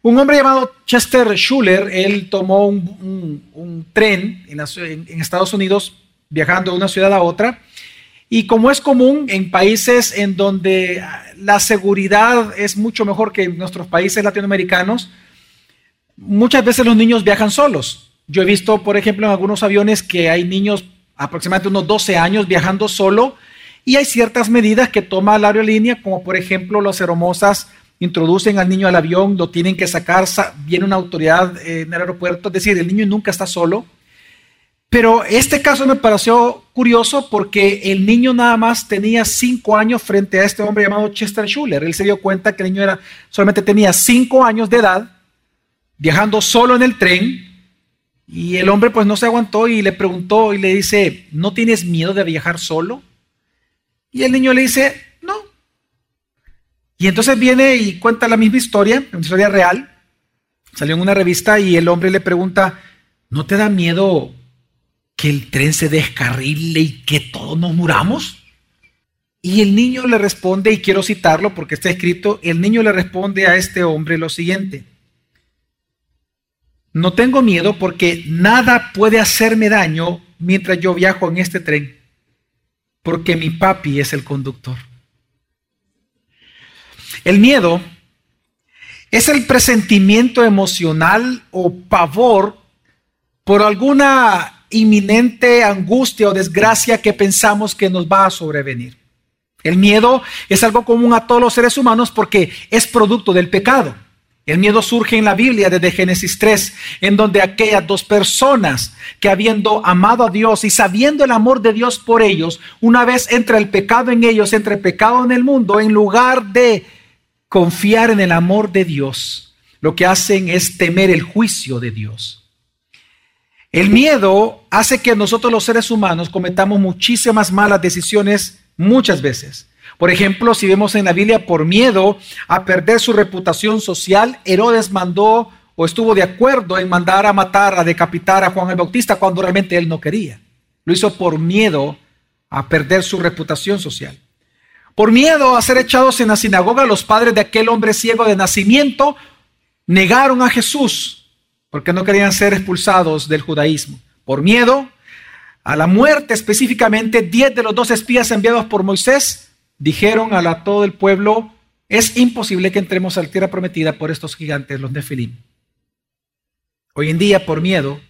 Un hombre llamado Chester Schuller, él tomó un, tren en, Estados Unidos viajando de una ciudad a otra. Y como es común en países en donde la seguridad es mucho mejor que en nuestros países latinoamericanos, muchas veces los niños viajan solos. Yo he visto, por ejemplo, en algunos aviones que hay niños aproximadamente unos 12 años viajando solo y hay ciertas medidas que toma la aerolínea, como por ejemplo las hermosas introducen al niño al avión, lo tienen que sacar, viene una autoridad en el aeropuerto, es decir, el niño nunca está solo. Pero este caso me pareció curioso porque el niño nada más tenía cinco años frente a este hombre llamado Chester Schuller. Él se dio cuenta que el niño era, solamente tenía cinco años de edad, viajando solo en el tren, y el hombre pues no se aguantó y le preguntó y le dice, ¿no tienes miedo de viajar solo? Y el niño le dice, y entonces viene y cuenta la misma historia, una historia real. Salió en una revista y el hombre le pregunta, ¿no te da miedo que el tren se descarrile y que todos nos muramos? Y el niño le responde, y quiero citarlo porque está escrito, el niño le responde a este hombre lo siguiente. No tengo miedo porque nada puede hacerme daño mientras yo viajo en este tren, porque mi papi es el conductor. El miedo es el presentimiento emocional o pavor por alguna inminente angustia o desgracia que pensamos que nos va a sobrevenir. El miedo es algo común a todos los seres humanos porque es producto del pecado. El miedo surge en la Biblia desde Génesis 3, en donde aquellas dos personas que habiendo amado a Dios y sabiendo el amor de Dios por ellos, una vez entra el pecado en ellos, entra el pecado en el mundo, en lugar de confiar en el amor de Dios, lo que hacen es temer el juicio de Dios. El miedo hace que nosotros los seres humanos cometamos muchísimas malas decisiones muchas veces. Por ejemplo, si vemos en la Biblia, por miedo a perder su reputación social, Herodes mandó o estuvo de acuerdo en mandar a matar, a decapitar a Juan el Bautista cuando realmente él no quería. Lo hizo por miedo a perder su reputación social. Por miedo a ser echados en la sinagoga, los padres de aquel hombre ciego de nacimiento negaron a Jesús porque no querían ser expulsados del judaísmo. Por miedo a la muerte específicamente, diez de los dos espías enviados por Moisés dijeron a todo el pueblo, es imposible que entremos a la tierra prometida por estos gigantes, los Nefilim. Hoy en día, por miedo,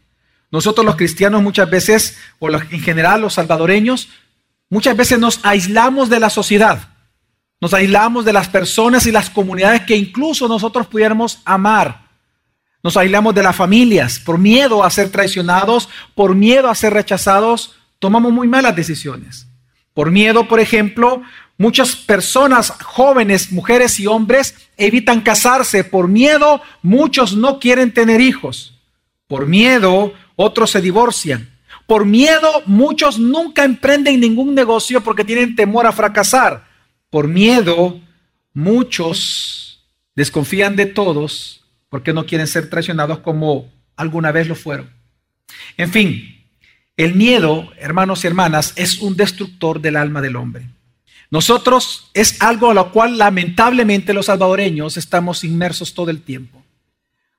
nosotros los cristianos muchas veces, o en general los salvadoreños, Muchas veces nos aislamos de la sociedad, nos aislamos de las personas y las comunidades que incluso nosotros pudiéramos amar. Nos aislamos de las familias por miedo a ser traicionados, por miedo a ser rechazados, tomamos muy malas decisiones. Por miedo, por ejemplo, muchas personas, jóvenes, mujeres y hombres, evitan casarse. Por miedo, muchos no quieren tener hijos. Por miedo, otros se divorcian. Por miedo, muchos nunca emprenden ningún negocio porque tienen temor a fracasar. Por miedo, muchos desconfían de todos porque no quieren ser traicionados como alguna vez lo fueron. En fin, el miedo, hermanos y hermanas, es un destructor del alma del hombre. Nosotros es algo a lo cual lamentablemente los salvadoreños estamos inmersos todo el tiempo.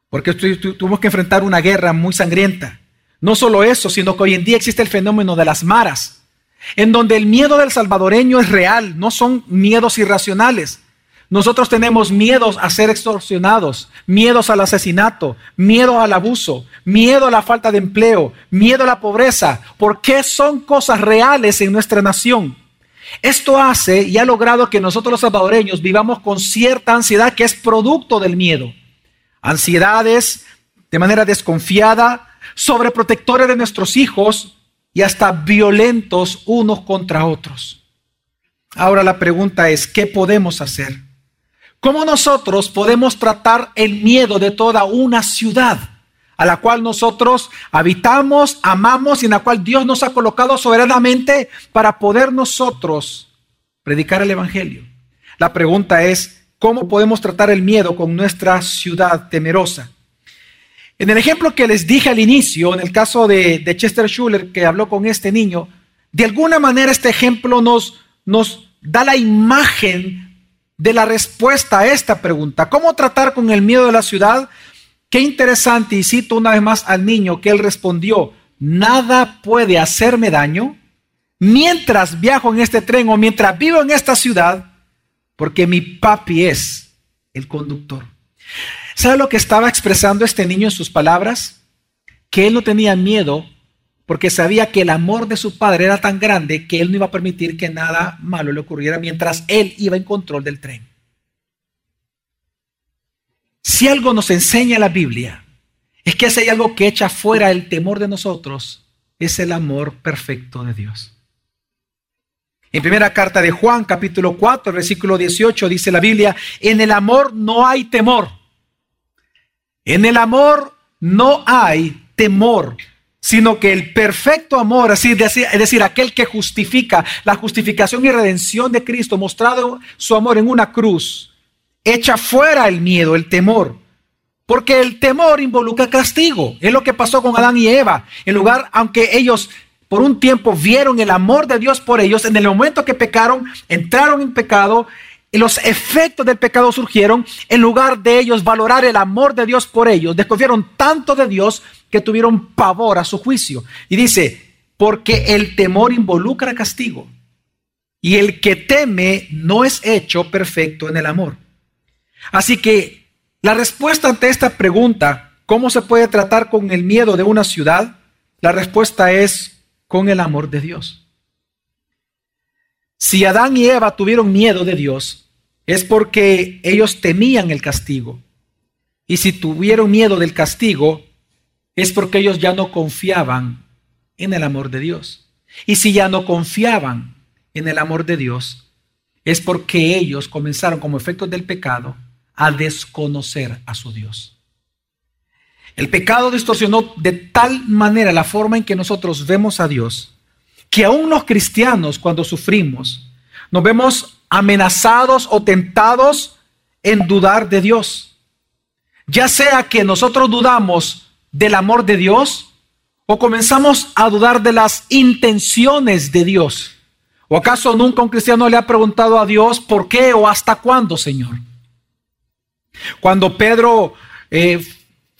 Porque tuvimos que enfrentar una guerra muy sangrienta. No solo eso, sino que hoy en día existe el fenómeno de las maras, en donde el miedo del salvadoreño es real, no son miedos irracionales. Nosotros tenemos miedos a ser extorsionados, miedos al asesinato, miedo al abuso, miedo a la falta de empleo, miedo a la pobreza, porque son cosas reales en nuestra nación. Esto hace y ha logrado que nosotros los salvadoreños vivamos con cierta ansiedad que es producto del miedo. Ansiedades de manera desconfiada, sobreprotectores de nuestros hijos y hasta violentos unos contra otros. Ahora la pregunta es, ¿qué podemos hacer? ¿Cómo nosotros podemos tratar el miedo de toda una ciudad a la cual nosotros habitamos, amamos y en la cual Dios nos ha colocado soberanamente para poder nosotros predicar el Evangelio? La pregunta es, ¿cómo podemos tratar el miedo con nuestra ciudad temerosa? En el ejemplo que les dije al inicio, en el caso de, Chester Schuller que habló con este niño, de alguna manera este ejemplo nos, nos da la imagen de la respuesta a esta pregunta. ¿Cómo tratar con el miedo de la ciudad? Qué interesante, y cito una vez más al niño que él respondió, nada puede hacerme daño mientras viajo en este tren o mientras vivo en esta ciudad, porque mi papi es el conductor. ¿Sabe lo que estaba expresando este niño en sus palabras? Que él no tenía miedo porque sabía que el amor de su padre era tan grande que él no iba a permitir que nada malo le ocurriera mientras él iba en control del tren. Si algo nos enseña la Biblia, es que si hay algo que echa fuera el temor de nosotros, es el amor perfecto de Dios. En primera carta de Juan, capítulo 4, versículo 18, dice la Biblia, en el amor no hay temor. En el amor no hay temor, sino que el perfecto amor, así es decir, aquel que justifica la justificación y redención de Cristo, mostrado su amor en una cruz, echa fuera el miedo, el temor. Porque el temor involucra castigo. Es lo que pasó con Adán y Eva. En lugar, aunque ellos por un tiempo vieron el amor de Dios por ellos, en el momento que pecaron, entraron en pecado, los efectos del pecado surgieron, en lugar de ellos valorar el amor de Dios por ellos, desconfiaron tanto de Dios que tuvieron pavor a su juicio. Y dice, porque el temor involucra castigo, y el que teme no es hecho perfecto en el amor. Así que la respuesta ante esta pregunta, ¿cómo se puede tratar con el miedo de una ciudad? La respuesta es con el amor de Dios. Si Adán y Eva tuvieron miedo de Dios, es porque ellos temían el castigo. Y si tuvieron miedo del castigo, es porque ellos ya no confiaban en el amor de Dios. Y si ya no confiaban en el amor de Dios, es porque ellos comenzaron como efecto del pecado a desconocer a su Dios. El pecado distorsionó de tal manera la forma en que nosotros vemos a Dios que aún los cristianos cuando sufrimos nos vemos amenazados o tentados en dudar de Dios. Ya sea que nosotros dudamos del amor de Dios o comenzamos a dudar de las intenciones de Dios. ¿O acaso nunca un cristiano le ha preguntado a Dios por qué o hasta cuándo, Señor? Cuando Pedro eh,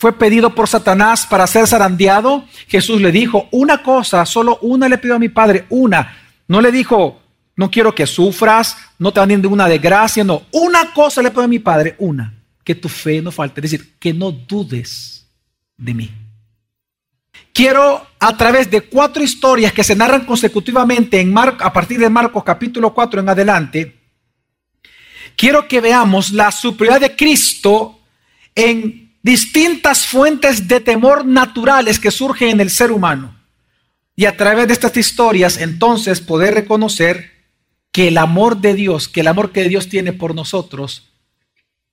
fue pedido por Satanás para ser zarandeado, Jesús le dijo, una cosa, solo una le pido a mi Padre, una. No le dijo, no quiero que sufras, no te va ninguna desgracia, no. Una cosa le pido a mi Padre, una, que tu fe no falte, es decir, que no dudes de mí. Quiero a través de cuatro historias que se narran consecutivamente en Mar a partir de Marcos capítulo 4 en adelante, quiero que veamos la superioridad de Cristo en distintas fuentes de temor naturales que surgen en el ser humano. Y a través de estas historias, entonces, poder reconocer que el amor de Dios, que el amor que Dios tiene por nosotros,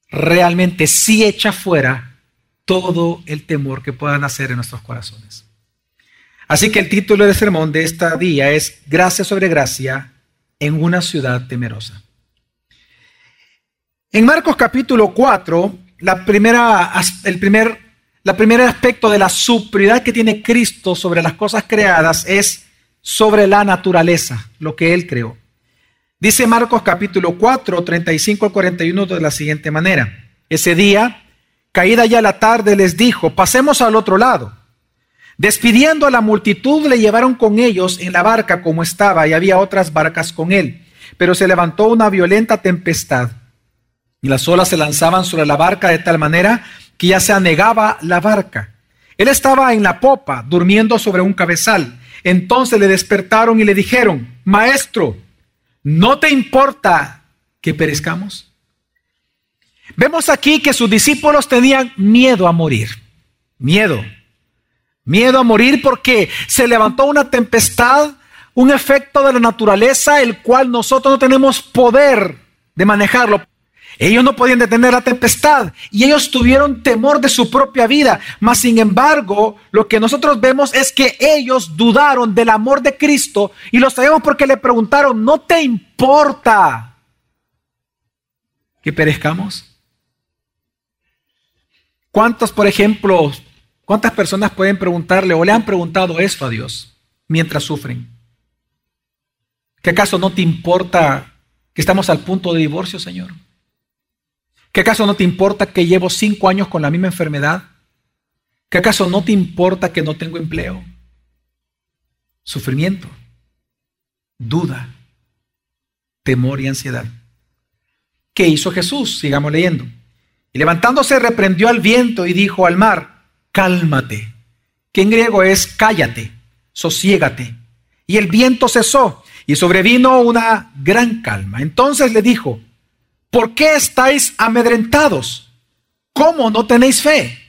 realmente sí echa fuera todo el temor que pueda nacer en nuestros corazones. Así que el título del sermón de esta día es Gracia sobre gracia en una ciudad temerosa. En Marcos capítulo 4, la primera, el primer, primer aspecto de la superioridad que tiene Cristo sobre las cosas creadas es sobre la naturaleza, lo que Él creó. Dice Marcos capítulo 4, 35 al 41 de la siguiente manera. Ese día, caída ya la tarde, les dijo, pasemos al otro lado. Despidiendo a la multitud, le llevaron con ellos en la barca como estaba y había otras barcas con él. Pero se levantó una violenta tempestad y las olas se lanzaban sobre la barca de tal manera que ya se anegaba la barca. Él estaba en la popa, durmiendo sobre un cabezal. Entonces le despertaron y le dijeron, Maestro, ¿no te importa que perezcamos? Vemos aquí que sus discípulos tenían miedo a morir. Miedo. Miedo a morir porque se levantó una tempestad, un efecto de la naturaleza, el cual nosotros no tenemos poder de manejarlo. Ellos no podían detener la tempestad y ellos tuvieron temor de su propia vida. Mas, sin embargo, lo que nosotros vemos es que ellos dudaron del amor de Cristo y lo sabemos porque le preguntaron, ¿no te importa que perezcamos? ¿Cuántos, por ejemplo, cuántas personas pueden preguntarle o le han preguntado eso a Dios mientras sufren? ¿Que acaso no te importa que estamos al punto de divorcio, Señor? ¿Qué acaso no te importa que llevo cinco años con la misma enfermedad? ¿Qué acaso no te importa que no tengo empleo? Sufrimiento, duda, temor y ansiedad. ¿Qué hizo Jesús? Sigamos leyendo. Y levantándose reprendió al viento y dijo al mar, cálmate, que en griego es cállate, sosiégate. Y el viento cesó y sobrevino una gran calma. Entonces le dijo, ¿por qué estáis amedrentados? ¿Cómo no tenéis fe?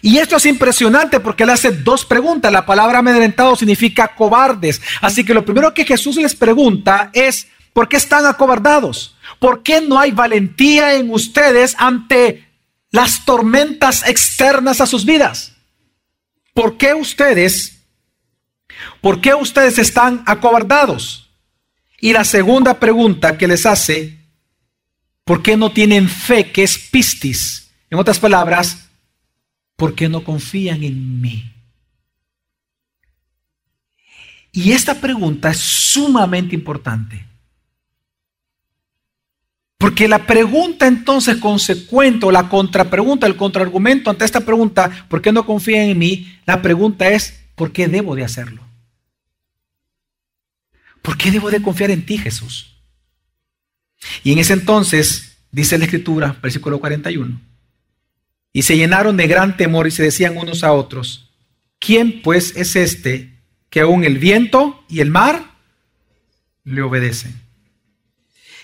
Y esto es impresionante porque le hace dos preguntas. La palabra amedrentado significa cobardes. Así que lo primero que Jesús les pregunta es, ¿por qué están acobardados? ¿Por qué no hay valentía en ustedes ante las tormentas externas a sus vidas? ¿Por qué ustedes, por qué ustedes están acobardados? Y la segunda pregunta que les hace, ¿por qué no tienen fe que es pistis? En otras palabras, ¿por qué no confían en mí? Y esta pregunta es sumamente importante. Porque la pregunta entonces consecuente o la contrapregunta, el contraargumento ante esta pregunta, ¿por qué no confían en mí? La pregunta es, ¿por qué debo de hacerlo? ¿Por qué debo de confiar en ti, Jesús? Y en ese entonces, dice la Escritura, versículo 41, y se llenaron de gran temor y se decían unos a otros, ¿quién pues es este que aún el viento y el mar le obedecen?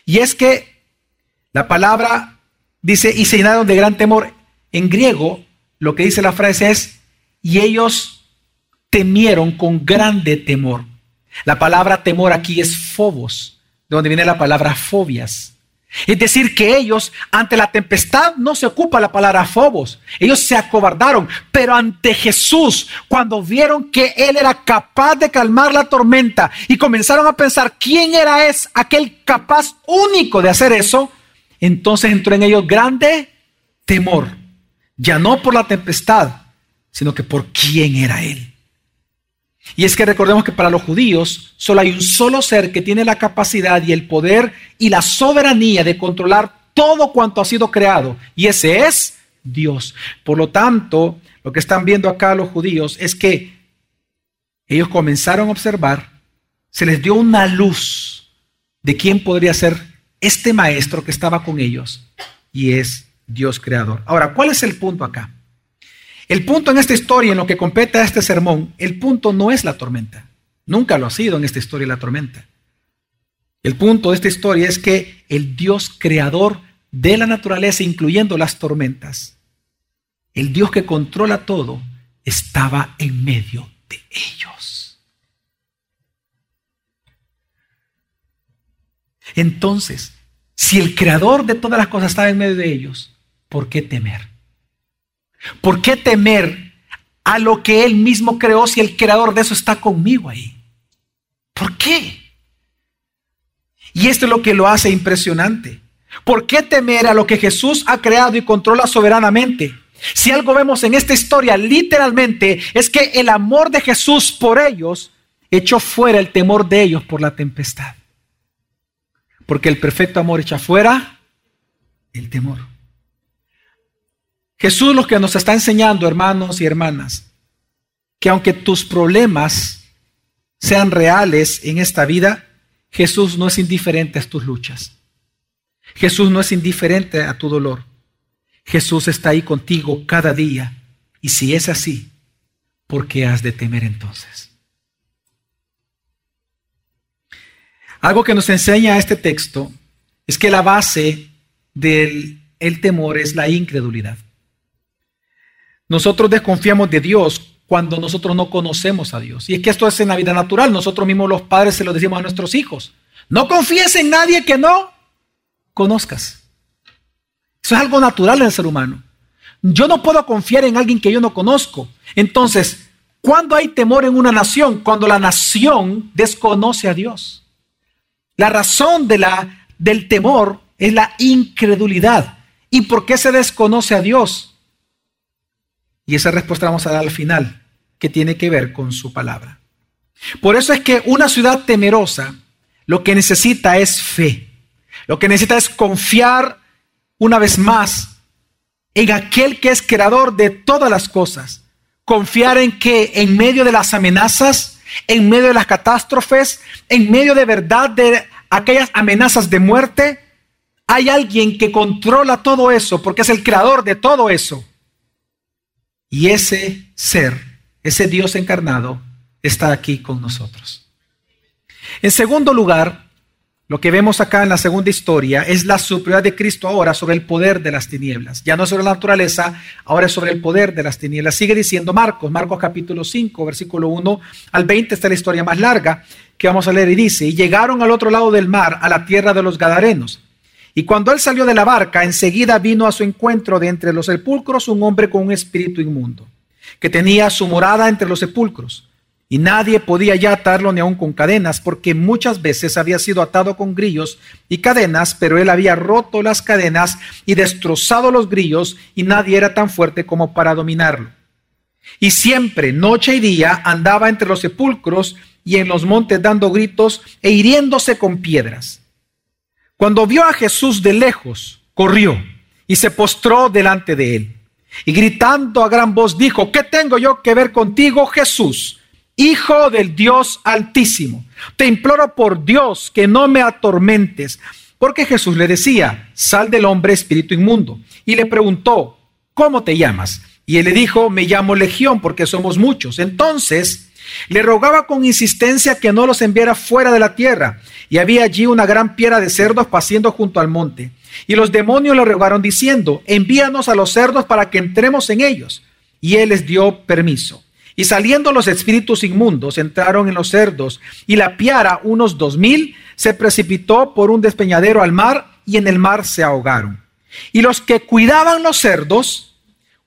Y es que la palabra dice, y se llenaron de gran temor. En griego, lo que dice la frase es, y ellos temieron con grande temor. La palabra temor aquí es fobos, de donde viene la palabra fobias. Es decir, que ellos ante la tempestad no se ocupa la palabra fobos. Ellos se acobardaron, pero ante Jesús, cuando vieron que Él era capaz de calmar la tormenta y comenzaron a pensar quién era es aquel capaz único de hacer eso, entonces entró en ellos grande temor, ya no por la tempestad, sino que por quién era Él. Y es que recordemos que para los judíos solo hay un solo ser que tiene la capacidad y el poder y la soberanía de controlar todo cuanto ha sido creado. Y ese es Dios. Por lo tanto, lo que están viendo acá los judíos es que ellos comenzaron a observar, se les dio una luz de quién podría ser este maestro que estaba con ellos. Y es Dios creador. Ahora, ¿cuál es el punto acá? El punto en esta historia, en lo que compete a este sermón, el punto no es la tormenta. Nunca lo ha sido en esta historia la tormenta. El punto de esta historia es que el Dios creador de la naturaleza, incluyendo las tormentas, el Dios que controla todo, estaba en medio de ellos. Entonces, si el creador de todas las cosas estaba en medio de ellos, ¿por qué temer? ¿Por qué temer a lo que Él mismo creó si el creador de eso está conmigo ahí? ¿Por qué? Y esto es lo que lo hace impresionante. ¿Por qué temer a lo que Jesús ha creado y controla soberanamente? Si algo vemos en esta historia literalmente es que el amor de Jesús por ellos echó fuera el temor de ellos por la tempestad. Porque el perfecto amor echa fuera el temor. Jesús lo que nos está enseñando, hermanos y hermanas, que aunque tus problemas sean reales en esta vida, Jesús no es indiferente a tus luchas. Jesús no es indiferente a tu dolor. Jesús está ahí contigo cada día. Y si es así, ¿por qué has de temer entonces? Algo que nos enseña este texto es que la base del el temor es la incredulidad. Nosotros desconfiamos de Dios cuando nosotros no conocemos a Dios. Y es que esto es en la vida natural. Nosotros mismos los padres se lo decimos a nuestros hijos. No confíes en nadie que no conozcas. Eso es algo natural en el ser humano. Yo no puedo confiar en alguien que yo no conozco. Entonces, ¿cuándo hay temor en una nación? Cuando la nación desconoce a Dios. La razón del temor es la incredulidad. ¿Y por qué se desconoce a Dios? Y esa respuesta vamos a dar al final, que tiene que ver con su palabra. Por eso es que una ciudad temerosa lo que necesita es fe. Lo que necesita es confiar una vez más en aquel que es creador de todas las cosas. Confiar en que en medio de las amenazas, en medio de las catástrofes, en medio de verdad de aquellas amenazas de muerte, hay alguien que controla todo eso porque es el creador de todo eso. Y ese ser, ese Dios encarnado, está aquí con nosotros. En segundo lugar, lo que vemos acá en la segunda historia es la superioridad de Cristo ahora sobre el poder de las tinieblas. Ya no sobre la naturaleza, ahora es sobre el poder de las tinieblas. Sigue diciendo Marcos, Marcos capítulo 5, versículo 1 al 20 está la historia más larga que vamos a leer y dice, y llegaron al otro lado del mar, a la tierra de los Gadarenos. Y cuando él salió de la barca, enseguida vino a su encuentro de entre los sepulcros un hombre con un espíritu inmundo, que tenía su morada entre los sepulcros y nadie podía ya atarlo ni aun con cadenas, porque muchas veces había sido atado con grillos y cadenas, pero él había roto las cadenas y destrozado los grillos, y nadie era tan fuerte como para dominarlo. Y siempre, noche y día, andaba entre los sepulcros y en los montes dando gritos e hiriéndose con piedras. Cuando vio a Jesús de lejos, corrió y se postró delante de él. Y gritando a gran voz dijo, ¿qué tengo yo que ver contigo, Jesús? Hijo del Dios Altísimo, te imploro por Dios que no me atormentes. Porque Jesús le decía, sal del hombre espíritu inmundo. Y le preguntó, ¿cómo te llamas? Y él le dijo, me llamo Legión porque somos muchos. Entonces le rogaba con insistencia que no los enviara fuera de la tierra. Y había allí una gran piedra de cerdos paciendo junto al monte. Y los demonios le rogaron diciendo, envíanos a los cerdos para que entremos en ellos. Y él les dio permiso. Y saliendo los espíritus inmundos entraron en los cerdos, y la piara, unos dos mil, se precipitó por un despeñadero al mar, y en el mar se ahogaron. Y los que cuidaban los cerdos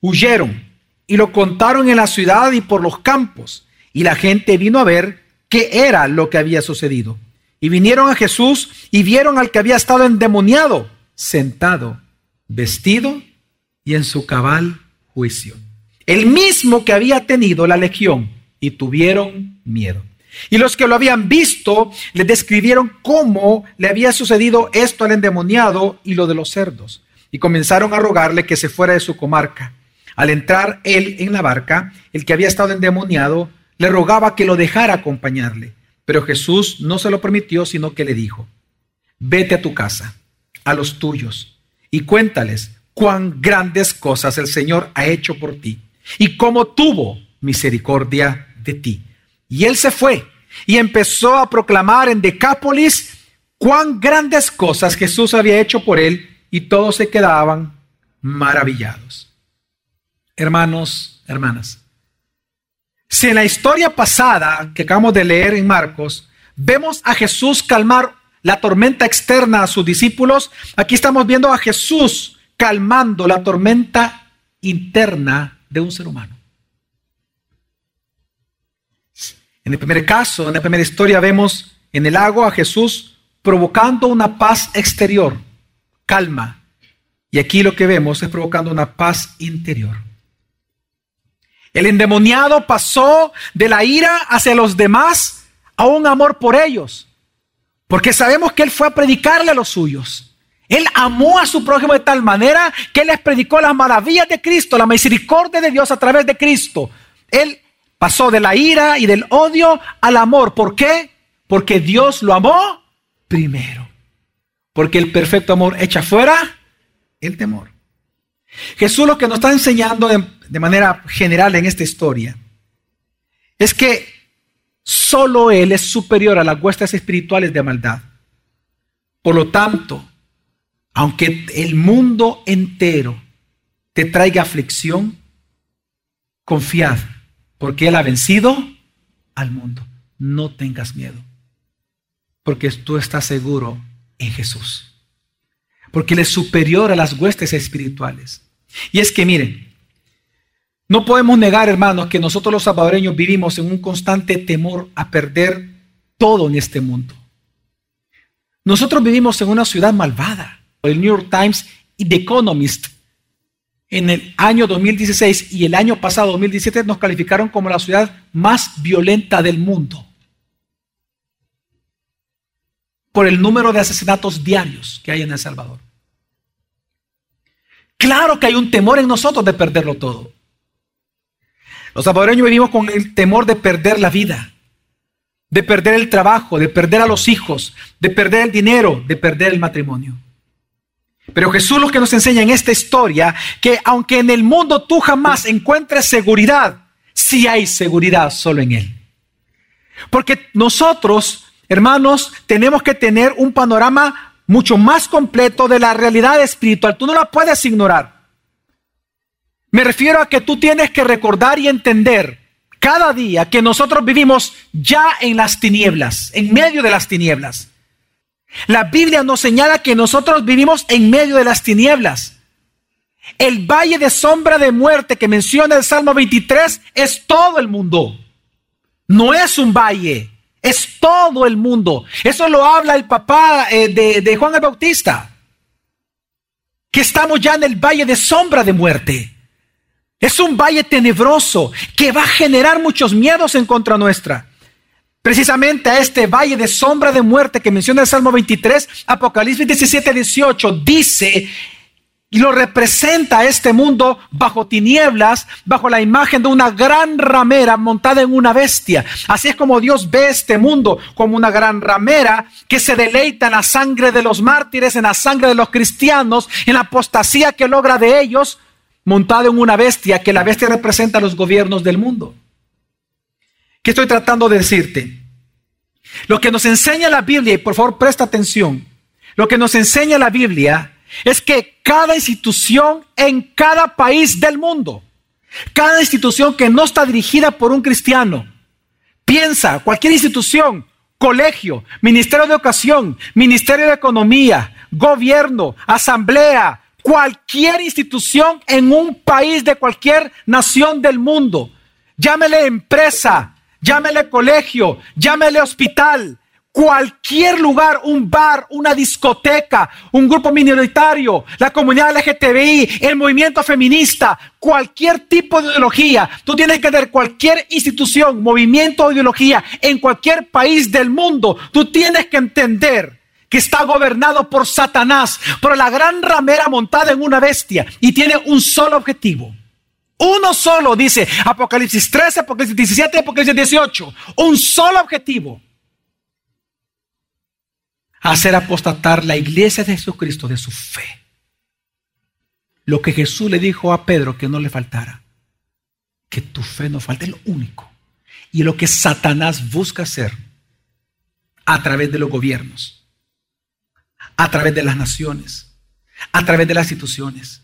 huyeron, y lo contaron en la ciudad y por los campos, y la gente vino a ver qué era lo que había sucedido. Y vinieron a Jesús y vieron al que había estado endemoniado, sentado, vestido y en su cabal juicio el mismo que había tenido la legión, y tuvieron miedo. Y los que lo habían visto le describieron cómo le había sucedido esto al endemoniado y lo de los cerdos. Y comenzaron a rogarle que se fuera de su comarca. Al entrar él en la barca, el que había estado endemoniado le rogaba que lo dejara acompañarle. Pero Jesús no se lo permitió, sino que le dijo, vete a tu casa, a los tuyos, y cuéntales cuán grandes cosas el Señor ha hecho por ti y cómo tuvo misericordia de ti. Y él se fue y empezó a proclamar en Decápolis cuán grandes cosas Jesús había hecho por él y todos se quedaban maravillados. Hermanos, hermanas, si en la historia pasada que acabamos de leer en Marcos, vemos a Jesús calmar la tormenta externa a sus discípulos, aquí estamos viendo a Jesús calmando la tormenta interna de un ser humano. En el primer caso, en la primera historia, vemos en el lago a Jesús provocando una paz exterior, calma. Y aquí lo que vemos es provocando una paz interior. El endemoniado pasó de la ira hacia los demás a un amor por ellos, porque sabemos que él fue a predicarle a los suyos. Él amó a su prójimo de tal manera que les predicó las maravillas de Cristo, la misericordia de Dios a través de Cristo. Él pasó de la ira y del odio al amor. ¿Por qué? Porque Dios lo amó primero. Porque el perfecto amor echa fuera el temor. Jesús lo que nos está enseñando de manera general en esta historia es que solo Él es superior a las huestes espirituales de maldad. Por lo tanto, aunque el mundo entero te traiga aflicción, confiad, porque Él ha vencido al mundo. No tengas miedo, porque tú estás seguro en Jesús, porque Él es superior a las huestes espirituales. Y es que miren, no podemos negar, hermanos, que nosotros los salvadoreños vivimos en un constante temor a perder todo en este mundo. Nosotros vivimos en una ciudad malvada el New York Times y The Economist en el año 2016 y el año pasado, 2017, nos calificaron como la ciudad más violenta del mundo. Por el número de asesinatos diarios que hay en El Salvador. Claro que hay un temor en nosotros de perderlo todo. Los salvadoreños vivimos con el temor de perder la vida, de perder el trabajo, de perder a los hijos, de perder el dinero, de perder el matrimonio. Pero Jesús lo que nos enseña en esta historia, que aunque en el mundo tú jamás encuentres seguridad, sí hay seguridad solo en Él. Porque nosotros, hermanos, tenemos que tener un panorama mucho más completo de la realidad espiritual. Tú no la puedes ignorar. Me refiero a que tú tienes que recordar y entender cada día que nosotros vivimos ya en las tinieblas, en medio de las tinieblas. La Biblia nos señala que nosotros vivimos en medio de las tinieblas. El valle de sombra de muerte que menciona el Salmo 23 es todo el mundo. No es un valle, es todo el mundo. Eso lo habla el papá eh, de, de Juan el Bautista. Que estamos ya en el valle de sombra de muerte. Es un valle tenebroso que va a generar muchos miedos en contra nuestra. Precisamente a este valle de sombra de muerte que menciona el Salmo 23, Apocalipsis 17, 18, dice y lo representa a este mundo bajo tinieblas, bajo la imagen de una gran ramera montada en una bestia. Así es como Dios ve este mundo como una gran ramera que se deleita en la sangre de los mártires, en la sangre de los cristianos, en la apostasía que logra de ellos, montada en una bestia, que la bestia representa a los gobiernos del mundo. ¿Qué estoy tratando de decirte? Lo que nos enseña la Biblia, y por favor presta atención, lo que nos enseña la Biblia es que cada institución en cada país del mundo, cada institución que no está dirigida por un cristiano, piensa, cualquier institución, colegio, ministerio de educación, ministerio de economía, gobierno, asamblea, cualquier institución en un país de cualquier nación del mundo, llámele empresa, llámele colegio, llámele hospital, cualquier lugar, un bar, una discoteca, un grupo minoritario, la comunidad LGTBI, el movimiento feminista, cualquier tipo de ideología, tú tienes que tener cualquier institución, movimiento o ideología en cualquier país del mundo, tú tienes que entender que está gobernado por Satanás, por la gran ramera montada en una bestia y tiene un solo objetivo uno solo, dice Apocalipsis 13, Apocalipsis 17, Apocalipsis 18. Un solo objetivo. Hacer apostatar la iglesia de Jesucristo de su fe. Lo que Jesús le dijo a Pedro que no le faltara. Que tu fe no falte, lo único. Y lo que Satanás busca hacer a través de los gobiernos, a través de las naciones, a través de las instituciones.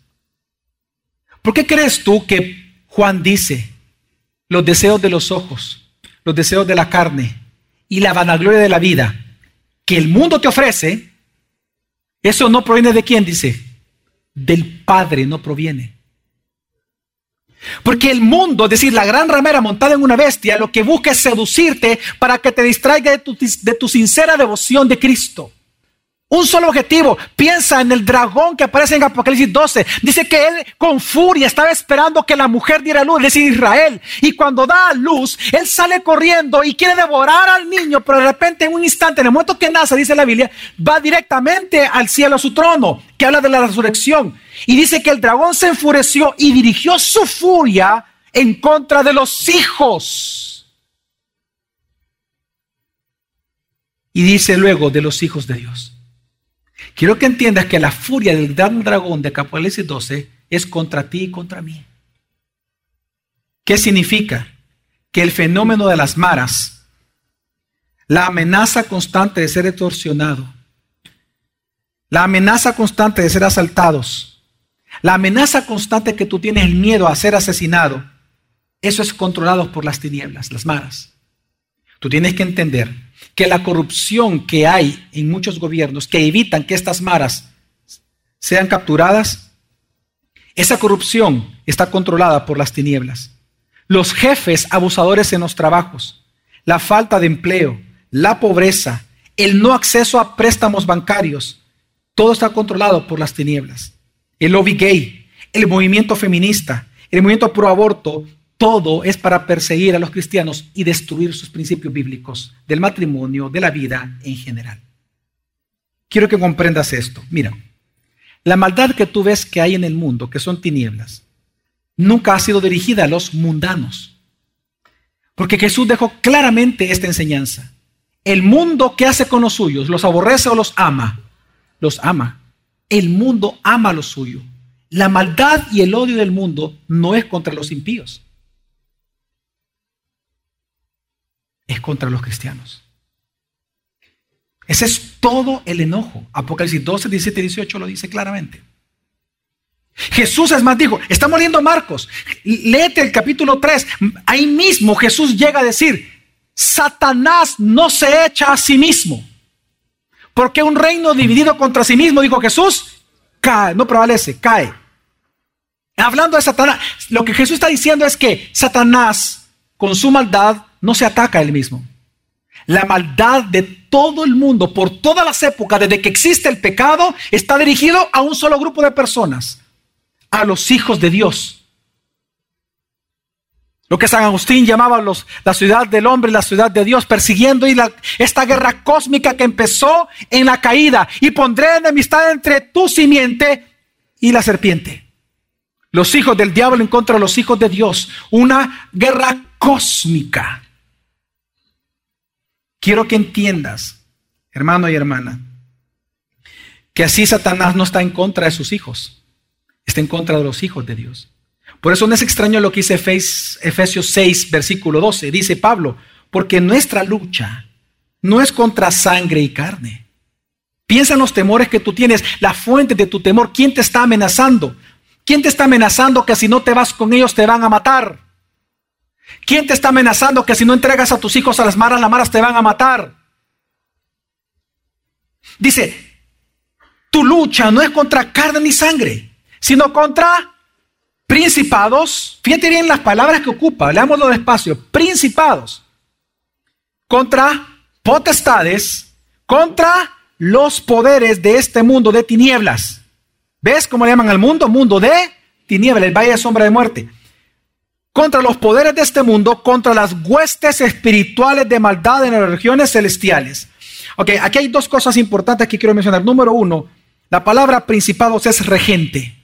¿Por qué crees tú que Juan dice los deseos de los ojos, los deseos de la carne y la vanagloria de la vida que el mundo te ofrece? Eso no proviene de quién, dice. Del Padre no proviene. Porque el mundo, es decir, la gran ramera montada en una bestia, lo que busca es seducirte para que te distraiga de tu, de tu sincera devoción de Cristo. Un solo objetivo. Piensa en el dragón que aparece en Apocalipsis 12. Dice que él con furia estaba esperando que la mujer diera luz, es decir, Israel. Y cuando da luz, él sale corriendo y quiere devorar al niño, pero de repente en un instante, en el momento que nace, dice la Biblia, va directamente al cielo, a su trono, que habla de la resurrección. Y dice que el dragón se enfureció y dirigió su furia en contra de los hijos. Y dice luego de los hijos de Dios. Quiero que entiendas que la furia del gran dragón de Apocalipsis 12 es contra ti y contra mí. ¿Qué significa? Que el fenómeno de las maras, la amenaza constante de ser extorsionado, la amenaza constante de ser asaltados, la amenaza constante que tú tienes el miedo a ser asesinado, eso es controlado por las tinieblas, las maras. Tú tienes que entender que la corrupción que hay en muchos gobiernos que evitan que estas maras sean capturadas, esa corrupción está controlada por las tinieblas. Los jefes abusadores en los trabajos, la falta de empleo, la pobreza, el no acceso a préstamos bancarios, todo está controlado por las tinieblas. El lobby gay, el movimiento feminista, el movimiento pro aborto, todo es para perseguir a los cristianos y destruir sus principios bíblicos del matrimonio, de la vida en general. Quiero que comprendas esto. Mira, La maldad que tú ves que hay en el mundo, que son tinieblas, nunca ha sido dirigida a los mundanos. Porque Jesús dejó claramente esta enseñanza. El mundo que hace con los suyos, los aborrece o los ama, los ama. El mundo ama lo suyo. La maldad y el odio del mundo no es contra los impíos. Es contra los cristianos. Ese es todo el enojo. Apocalipsis 12, 17 y 18 lo dice claramente. Jesús es más, dijo, estamos leyendo Marcos, léete el capítulo 3, ahí mismo Jesús llega a decir, Satanás no se echa a sí mismo, porque un reino dividido contra sí mismo, dijo Jesús, cae, no prevalece, cae. Hablando de Satanás, lo que Jesús está diciendo es que Satanás, con su maldad, no se ataca a él mismo. La maldad de todo el mundo, por todas las épocas, desde que existe el pecado, está dirigido a un solo grupo de personas, a los hijos de Dios. Lo que San Agustín llamaba los, la ciudad del hombre la ciudad de Dios, persiguiendo esta guerra cósmica que empezó en la caída. Y pondré enemistad entre tu simiente y la serpiente. Los hijos del diablo en contra de los hijos de Dios. Una guerra cósmica. Quiero que entiendas, hermano y hermana, que así Satanás no está en contra de sus hijos, está en contra de los hijos de Dios. Por eso no es extraño lo que dice Efesios 6, versículo 12. Dice Pablo, porque nuestra lucha no es contra sangre y carne. Piensa en los temores que tú tienes, la fuente de tu temor, quién te está amenazando. ¿Quién te está amenazando que si no te vas con ellos te van a matar? ¿Quién te está amenazando que si no entregas a tus hijos a las maras, las maras te van a matar? Dice, tu lucha no es contra carne ni sangre, sino contra principados. Fíjate bien las palabras que ocupa, leámoslo despacio. Principados, contra potestades, contra los poderes de este mundo de tinieblas. ¿Ves cómo le llaman al mundo? Mundo de tinieblas, el valle de sombra de muerte contra los poderes de este mundo, contra las huestes espirituales de maldad en las regiones celestiales. Ok, aquí hay dos cosas importantes que quiero mencionar. Número uno, la palabra principados es regente.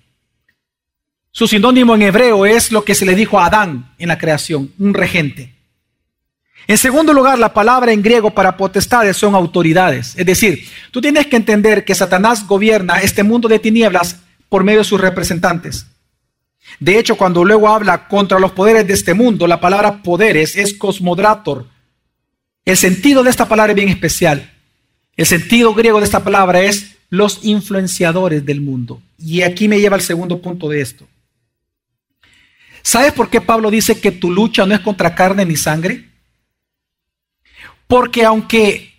Su sinónimo en hebreo es lo que se le dijo a Adán en la creación, un regente. En segundo lugar, la palabra en griego para potestades son autoridades. Es decir, tú tienes que entender que Satanás gobierna este mundo de tinieblas por medio de sus representantes. De hecho, cuando luego habla contra los poderes de este mundo, la palabra poderes es cosmodrator. El sentido de esta palabra es bien especial. El sentido griego de esta palabra es los influenciadores del mundo. Y aquí me lleva al segundo punto de esto. ¿Sabes por qué Pablo dice que tu lucha no es contra carne ni sangre? Porque aunque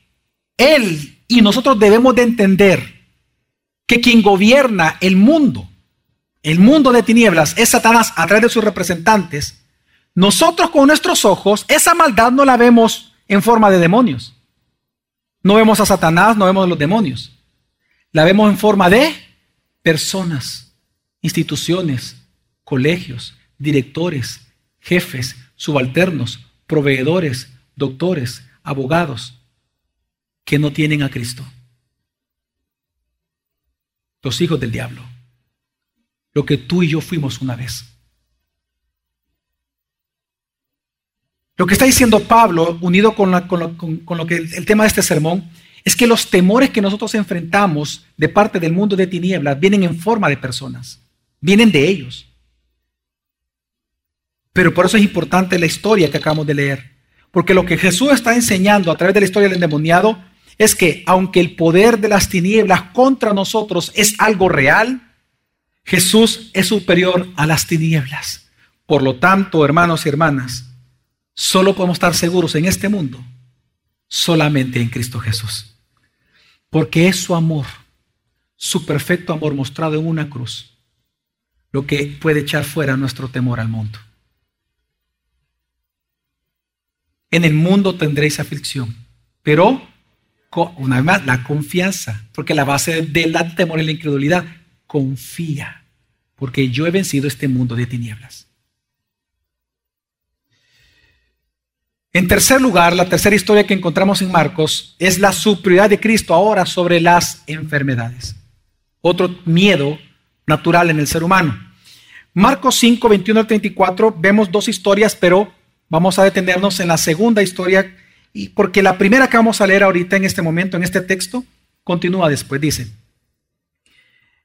él y nosotros debemos de entender que quien gobierna el mundo el mundo de tinieblas es Satanás a través de sus representantes, nosotros con nuestros ojos esa maldad no la vemos en forma de demonios. No vemos a Satanás, no vemos a los demonios. La vemos en forma de personas, instituciones, colegios, directores, jefes, subalternos, proveedores, doctores, abogados, que no tienen a Cristo. Los hijos del diablo lo que tú y yo fuimos una vez. Lo que está diciendo Pablo, unido con, lo, que el, tema de este sermón, es que los temores que nosotros enfrentamos de parte del mundo de tinieblas vienen en forma de personas, vienen de ellos. Pero por eso es importante la historia que acabamos de leer, porque lo que Jesús está enseñando a través de la historia del endemoniado es que aunque el poder de las tinieblas contra nosotros es algo real, Jesús es superior a las tinieblas. Por lo tanto, hermanos y hermanas, solo podemos estar seguros en este mundo solamente en Cristo Jesús. Porque es su amor, su perfecto amor mostrado en una cruz, lo que puede echar fuera nuestro temor al mundo. En el mundo tendréis aflicción, pero una vez más, la confianza, porque la base del temor es la incredulidad confía, porque yo he vencido este mundo de tinieblas. En tercer lugar, la tercera historia que encontramos en Marcos es la superioridad de Cristo ahora sobre las enfermedades otro miedo natural en el ser humano. Marcos 5, 21 al 34, vemos dos historias, pero vamos a detenernos en la segunda historia, porque la primera que vamos a leer ahorita en este momento, en este texto, continúa después, dice.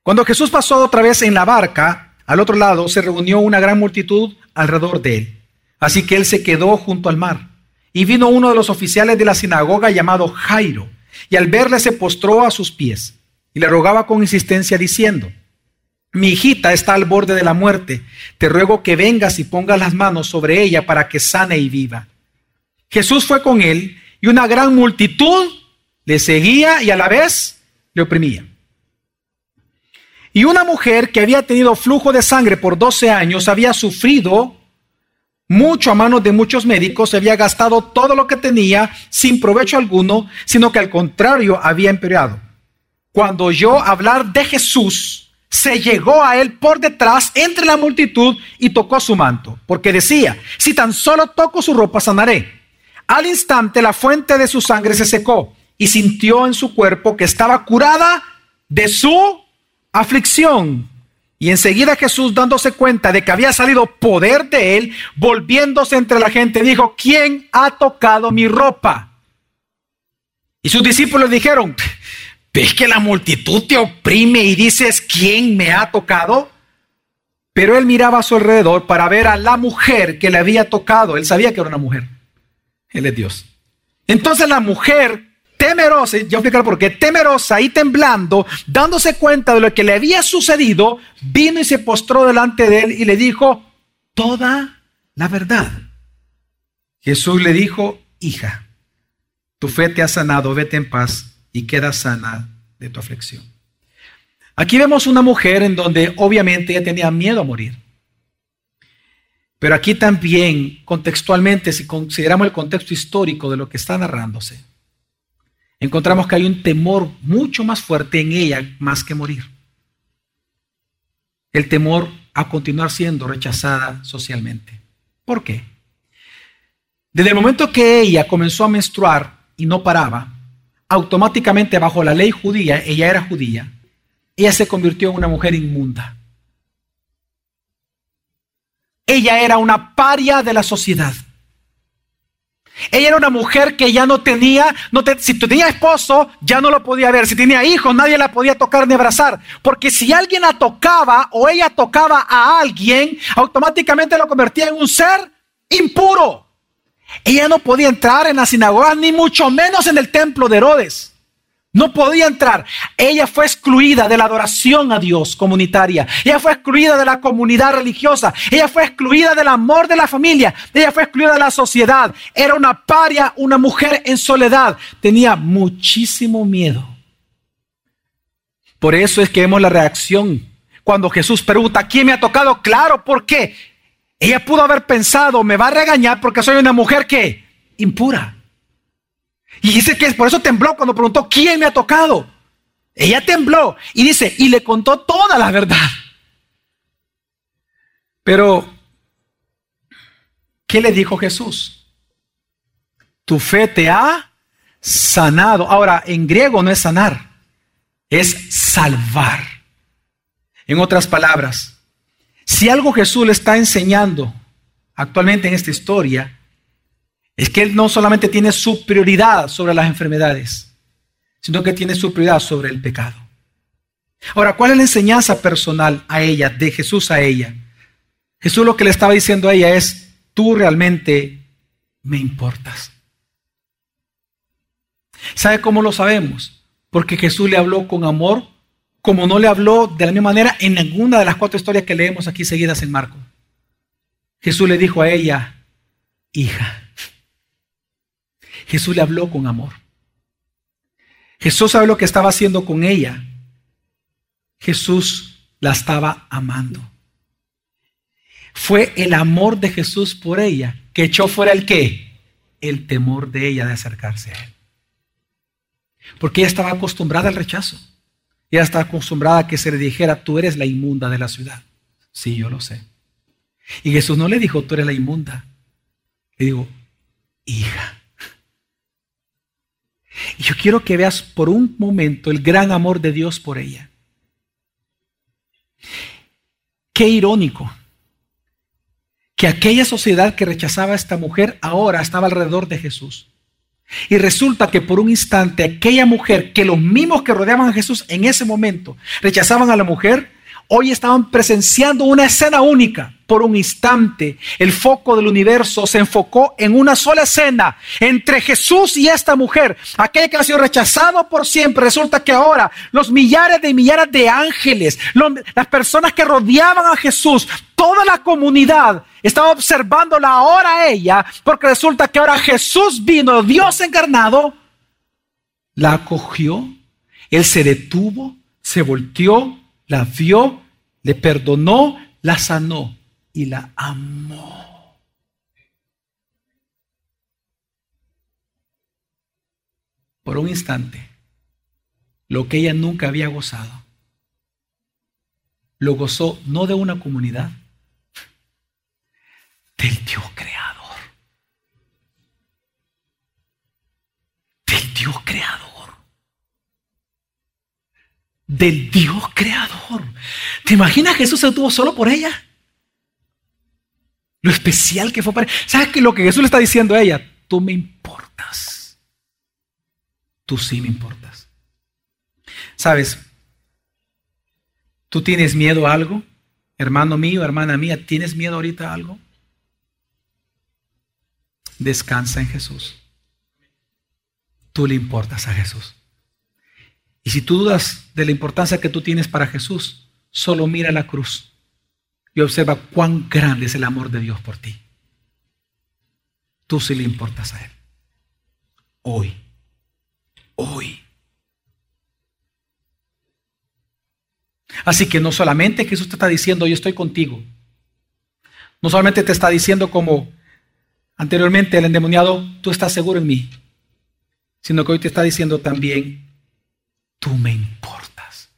Cuando Jesús pasó otra vez en la barca, al otro lado se reunió una gran multitud alrededor de él. Así que él se quedó junto al mar. Y vino uno de los oficiales de la sinagoga llamado Jairo, y al verle se postró a sus pies y le rogaba con insistencia diciendo, mi hijita está al borde de la muerte, te ruego que vengas y pongas las manos sobre ella para que sane y viva. Jesús fue con él y una gran multitud le seguía y a la vez le oprimía. Y una mujer que había tenido flujo de sangre por 12 años había sufrido mucho a manos de muchos médicos, había gastado todo lo que tenía sin provecho alguno, sino que al contrario había empeorado. Cuando oyó hablar de Jesús, se llegó a él por detrás entre la multitud y tocó su manto, porque decía, si tan solo toco su ropa sanaré. Al instante la fuente de su sangre se secó y sintió en su cuerpo que estaba curada de su aflicción. Y enseguida Jesús, dándose cuenta de que había salido poder de él, volviéndose entre la gente, dijo, ¿quién ha tocado mi ropa? Y sus discípulos dijeron, ¿ves que la multitud te oprime y dices, ¿quién me ha tocado? Pero él miraba a su alrededor para ver a la mujer que le había tocado. Él sabía que era una mujer. Él es Dios. Entonces la mujer temerosa, yo explicar por qué, temerosa y temblando, dándose cuenta de lo que le había sucedido, vino y se postró delante de él y le dijo toda la verdad. Jesús le dijo, hija, tu fe te ha sanado, vete en paz y queda sana de tu aflicción. Aquí vemos una mujer en donde obviamente ella tenía miedo a morir. Pero aquí también, contextualmente, si consideramos el contexto histórico de lo que está narrándose, encontramos que hay un temor mucho más fuerte en ella más que morir. El temor a continuar siendo rechazada socialmente. ¿Por qué? Desde el momento que ella comenzó a menstruar y no paraba, automáticamente bajo la ley judía, ella era judía, ella se convirtió en una mujer inmunda. Ella era una paria de la sociedad. Ella era una mujer que ya no tenía, si tenía esposo, ya no lo podía ver. Si tenía hijos, nadie la podía tocar ni abrazar. Porque si alguien la tocaba o ella tocaba a alguien, automáticamente lo convertía en un ser impuro. Ella no podía entrar en la sinagoga, ni mucho menos en el templo de Herodes. No podía entrar. Ella fue excluida de la adoración a Dios comunitaria. Ella fue excluida de la comunidad religiosa. Ella fue excluida del amor de la familia. Ella fue excluida de la sociedad. Era una paria, una mujer en soledad. Tenía muchísimo miedo. Por eso es que vemos la reacción cuando Jesús pregunta, ¿quién me ha tocado? Claro, ¿por qué? Ella pudo haber pensado, me va a regañar porque soy una mujer que impura. Y dice que por eso tembló cuando preguntó, ¿quién me ha tocado? Ella tembló y dice, y le contó toda la verdad. Pero, ¿qué le dijo Jesús? Tu fe te ha sanado. Ahora, en griego no es sanar, es salvar. En otras palabras, si algo Jesús le está enseñando actualmente en esta historia, es que Él no solamente tiene su prioridad sobre las enfermedades, sino que tiene su prioridad sobre el pecado. Ahora, ¿cuál es la enseñanza personal a ella, de Jesús a ella? Jesús lo que le estaba diciendo a ella es, tú realmente me importas. ¿Sabe cómo lo sabemos? Porque Jesús le habló con amor, como no le habló de la misma manera en ninguna de las cuatro historias que leemos aquí seguidas en Marco. Jesús le dijo a ella, hija. Jesús le habló con amor. Jesús sabe lo que estaba haciendo con ella. Jesús la estaba amando. Fue el amor de Jesús por ella que echó fuera el qué? El temor de ella de acercarse a él. Porque ella estaba acostumbrada al rechazo. Ella estaba acostumbrada a que se le dijera, tú eres la inmunda de la ciudad. Sí, yo lo sé. Y Jesús no le dijo, tú eres la inmunda. Le digo, hija. Y yo quiero que veas por un momento el gran amor de Dios por ella. Qué irónico que aquella sociedad que rechazaba a esta mujer ahora estaba alrededor de Jesús. Y resulta que por un instante aquella mujer, que los mismos que rodeaban a Jesús en ese momento rechazaban a la mujer, hoy estaban presenciando una escena única. Por un instante, el foco del universo se enfocó en una sola escena entre Jesús y esta mujer. Aquella que ha sido rechazado por siempre. Resulta que ahora los millares de millares de ángeles, las personas que rodeaban a Jesús, toda la comunidad estaba observándola ahora a ella, porque resulta que ahora Jesús vino, Dios encarnado, la acogió, él se detuvo, se volteó, la vio, le perdonó, la sanó y la amó. Por un instante, lo que ella nunca había gozado, lo gozó no de una comunidad, del Dios creador. Del Dios creador del Dios creador. ¿Te imaginas Jesús se detuvo solo por ella? Lo especial que fue para. ¿Sabes que lo que Jesús le está diciendo a ella? Tú me importas. Tú sí me importas. ¿Sabes? ¿Tú tienes miedo a algo? Hermano mío, hermana mía, ¿tienes miedo ahorita a algo? Descansa en Jesús. Tú le importas a Jesús. Y si tú dudas de la importancia que tú tienes para Jesús, solo mira la cruz y observa cuán grande es el amor de Dios por ti. Tú sí le importas a Él. Hoy. Hoy. Así que no solamente Jesús te está diciendo, yo estoy contigo. No solamente te está diciendo como anteriormente el endemoniado, tú estás seguro en mí. Sino que hoy te está diciendo también, tú me importas.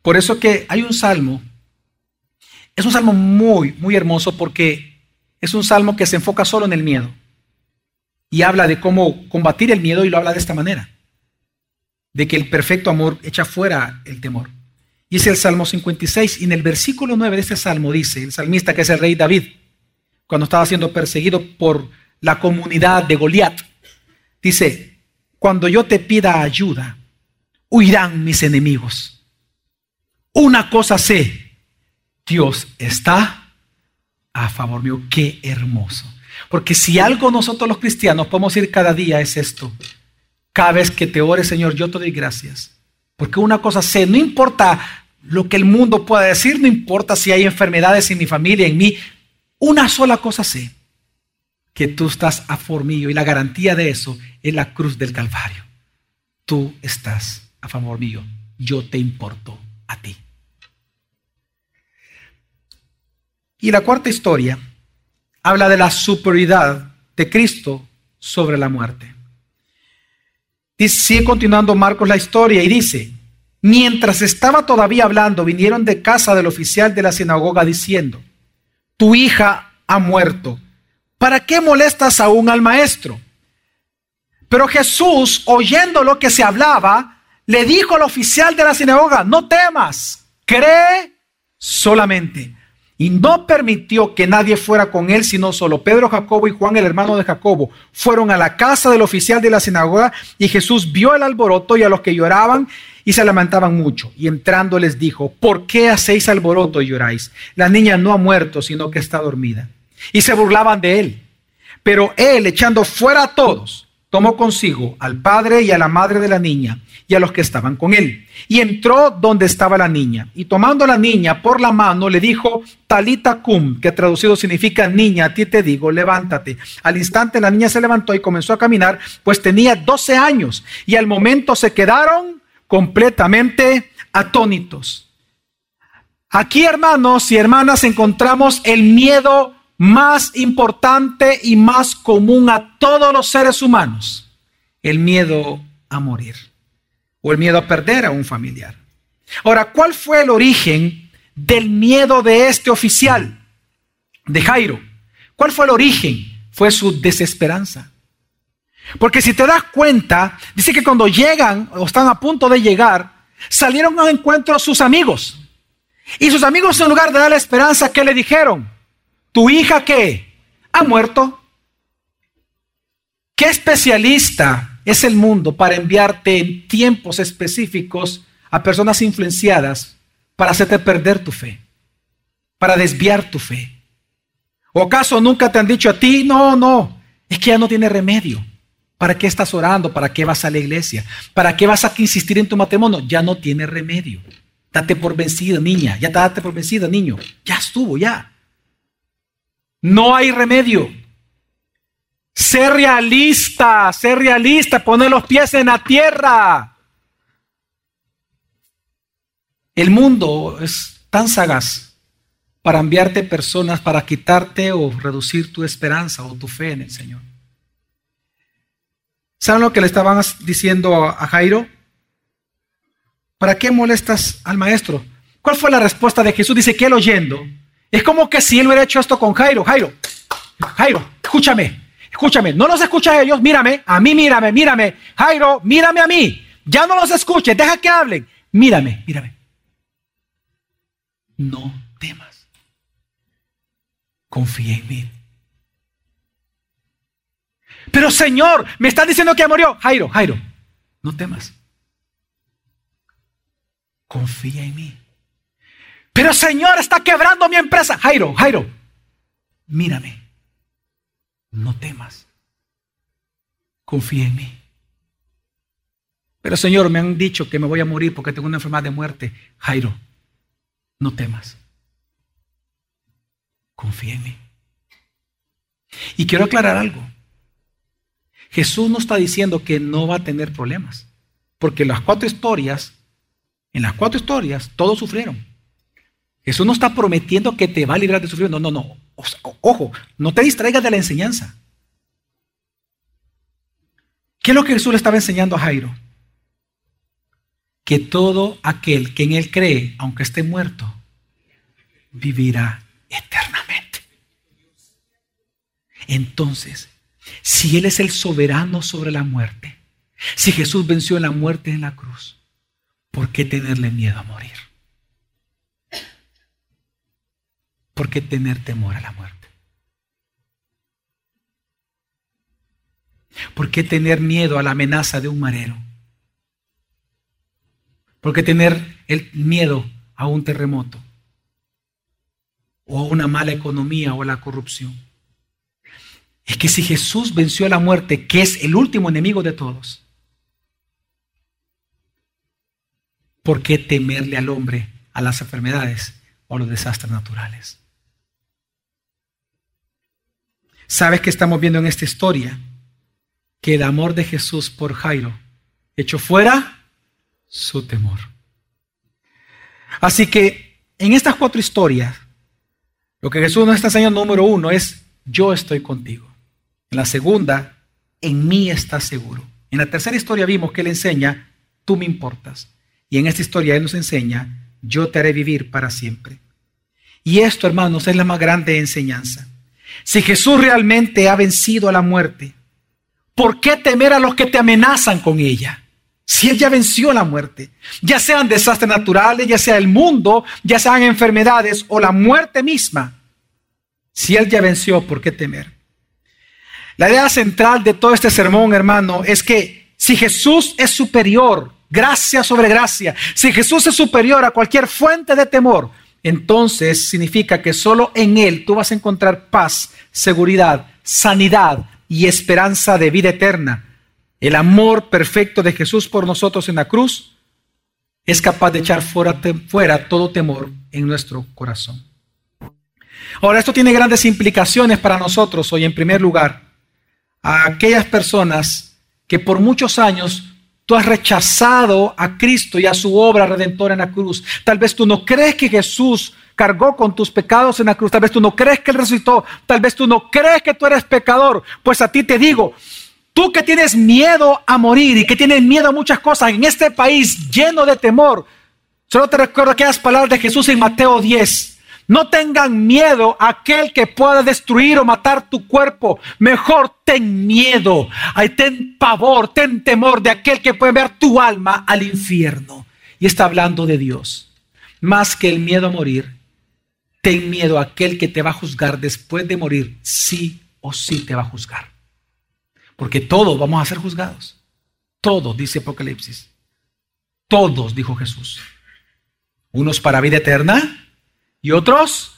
Por eso que hay un salmo, es un salmo muy, muy hermoso porque es un salmo que se enfoca solo en el miedo y habla de cómo combatir el miedo y lo habla de esta manera, de que el perfecto amor echa fuera el temor. Y es el Salmo 56 y en el versículo 9 de este salmo dice, el salmista que es el rey David, cuando estaba siendo perseguido por la comunidad de Goliat, dice, cuando yo te pida ayuda, huirán mis enemigos. Una cosa sé, Dios está a favor mío. Qué hermoso. Porque si algo nosotros los cristianos podemos ir cada día es esto. Cada vez que te ores, Señor, yo te doy gracias. Porque una cosa sé, no importa lo que el mundo pueda decir, no importa si hay enfermedades en mi familia, en mí, una sola cosa sé que tú estás a favor mío y la garantía de eso es la cruz del Calvario. Tú estás a favor mío, yo te importo a ti. Y la cuarta historia habla de la superioridad de Cristo sobre la muerte. Sigue continuando Marcos la historia y dice, mientras estaba todavía hablando, vinieron de casa del oficial de la sinagoga diciendo, tu hija ha muerto ¿para qué molestas aún al maestro? Pero Jesús, oyendo lo que se hablaba, le dijo al oficial de la sinagoga, no temas, cree solamente. Y no permitió que nadie fuera con él, sino solo Pedro, Jacobo y Juan, el hermano de Jacobo. Fueron a la casa del oficial de la sinagoga y Jesús vio el alboroto y a los que lloraban y se lamentaban mucho. Y entrando les dijo, ¿por qué hacéis alboroto y lloráis? La niña no ha muerto, sino que está dormida y se burlaban de él. Pero él, echando fuera a todos, tomó consigo al padre y a la madre de la niña y a los que estaban con él. Y entró donde estaba la niña. Y tomando a la niña por la mano, le dijo, Talita cum, que traducido significa, niña, a ti te digo, levántate. Al instante la niña se levantó y comenzó a caminar, pues tenía 12 años. Y al momento se quedaron completamente atónitos. Aquí, hermanos y hermanas, encontramos el miedo más importante y más común a todos los seres humanos, el miedo a morir o el miedo a perder a un familiar. Ahora, ¿cuál fue el origen del miedo de este oficial, de Jairo? ¿Cuál fue el origen? Fue su desesperanza. Porque si te das cuenta, dice que cuando llegan o están a punto de llegar, salieron a encuentro sus amigos. Y sus amigos, en lugar de darle esperanza, ¿qué le dijeron? ¿Tu hija qué? Ha muerto. ¿Qué especialista es el mundo para enviarte en tiempos específicos a personas influenciadas para hacerte perder tu fe? Para desviar tu fe. ¿O acaso nunca te han dicho a ti, no, no, es que ya no tiene remedio? ¿Para qué estás orando? ¿Para qué vas a la iglesia? ¿Para qué vas a insistir en tu matrimonio? Ya no tiene remedio. Date por vencida, niña. Ya te date por vencida, niño. Ya estuvo, ya. No hay remedio. Sé realista, sé realista, poner los pies en la tierra. El mundo es tan sagaz para enviarte personas para quitarte o reducir tu esperanza o tu fe en el Señor. ¿Saben lo que le estaban diciendo a Jairo? ¿Para qué molestas al maestro? ¿Cuál fue la respuesta de Jesús? Dice que él oyendo. Es como que si él hubiera hecho esto con Jairo. Jairo, Jairo, escúchame, escúchame. No los escucha a ellos, mírame, a mí mírame, mírame. Jairo, mírame a mí. Ya no los escuches, deja que hablen. Mírame, mírame. No temas. Confía en mí. Pero Señor, me están diciendo que murió. Jairo, Jairo, no temas. Confía en mí. Pero Señor, está quebrando mi empresa. Jairo, Jairo, mírame. No temas. Confía en mí. Pero Señor, me han dicho que me voy a morir porque tengo una enfermedad de muerte. Jairo, no temas. Confía en mí. Y quiero aclarar algo. Jesús no está diciendo que no va a tener problemas, porque las cuatro historias, en las cuatro historias, todos sufrieron. Jesús no está prometiendo que te va a librar de sufrimiento. No, no, no. Ojo, no te distraigas de la enseñanza. ¿Qué es lo que Jesús le estaba enseñando a Jairo? Que todo aquel que en él cree, aunque esté muerto, vivirá eternamente. Entonces, si Él es el soberano sobre la muerte, si Jesús venció la muerte en la cruz, ¿por qué tenerle miedo a morir? ¿Por qué tener temor a la muerte? ¿Por qué tener miedo a la amenaza de un marero? ¿Por qué tener el miedo a un terremoto? ¿O a una mala economía o a la corrupción? es que si Jesús venció a la muerte, que es el último enemigo de todos, ¿por qué temerle al hombre a las enfermedades o a los desastres naturales? ¿Sabes qué estamos viendo en esta historia? Que el amor de Jesús por Jairo echó fuera su temor. Así que en estas cuatro historias, lo que Jesús nos está enseñando número uno es, yo estoy contigo. En la segunda, en mí estás seguro. En la tercera historia vimos que Él enseña, tú me importas. Y en esta historia Él nos enseña, yo te haré vivir para siempre. Y esto, hermanos, es la más grande enseñanza. Si Jesús realmente ha vencido a la muerte, ¿por qué temer a los que te amenazan con ella? Si Él ya venció la muerte, ya sean desastres naturales, ya sea el mundo, ya sean enfermedades o la muerte misma. Si Él ya venció, ¿por qué temer? La idea central de todo este sermón, hermano, es que si Jesús es superior, gracia sobre gracia, si Jesús es superior a cualquier fuente de temor, entonces significa que solo en Él tú vas a encontrar paz, seguridad, sanidad y esperanza de vida eterna. El amor perfecto de Jesús por nosotros en la cruz es capaz de echar fuera, fuera todo temor en nuestro corazón. Ahora, esto tiene grandes implicaciones para nosotros hoy en primer lugar a aquellas personas que por muchos años tú has rechazado a Cristo y a su obra redentora en la cruz. Tal vez tú no crees que Jesús cargó con tus pecados en la cruz. Tal vez tú no crees que Él resucitó. Tal vez tú no crees que tú eres pecador. Pues a ti te digo, tú que tienes miedo a morir y que tienes miedo a muchas cosas en este país lleno de temor, solo te recuerdo aquellas palabras de Jesús en Mateo 10. No tengan miedo a aquel que pueda destruir o matar tu cuerpo. Mejor ten miedo, ten pavor, ten temor de aquel que puede ver tu alma al infierno. y está hablando de Dios. Más que el miedo a morir, ten miedo a aquel que te va a juzgar después de morir, sí o sí te va a juzgar. Porque todos vamos a ser juzgados. Todos, dice Apocalipsis. Todos, dijo Jesús. Unos para vida eterna y otros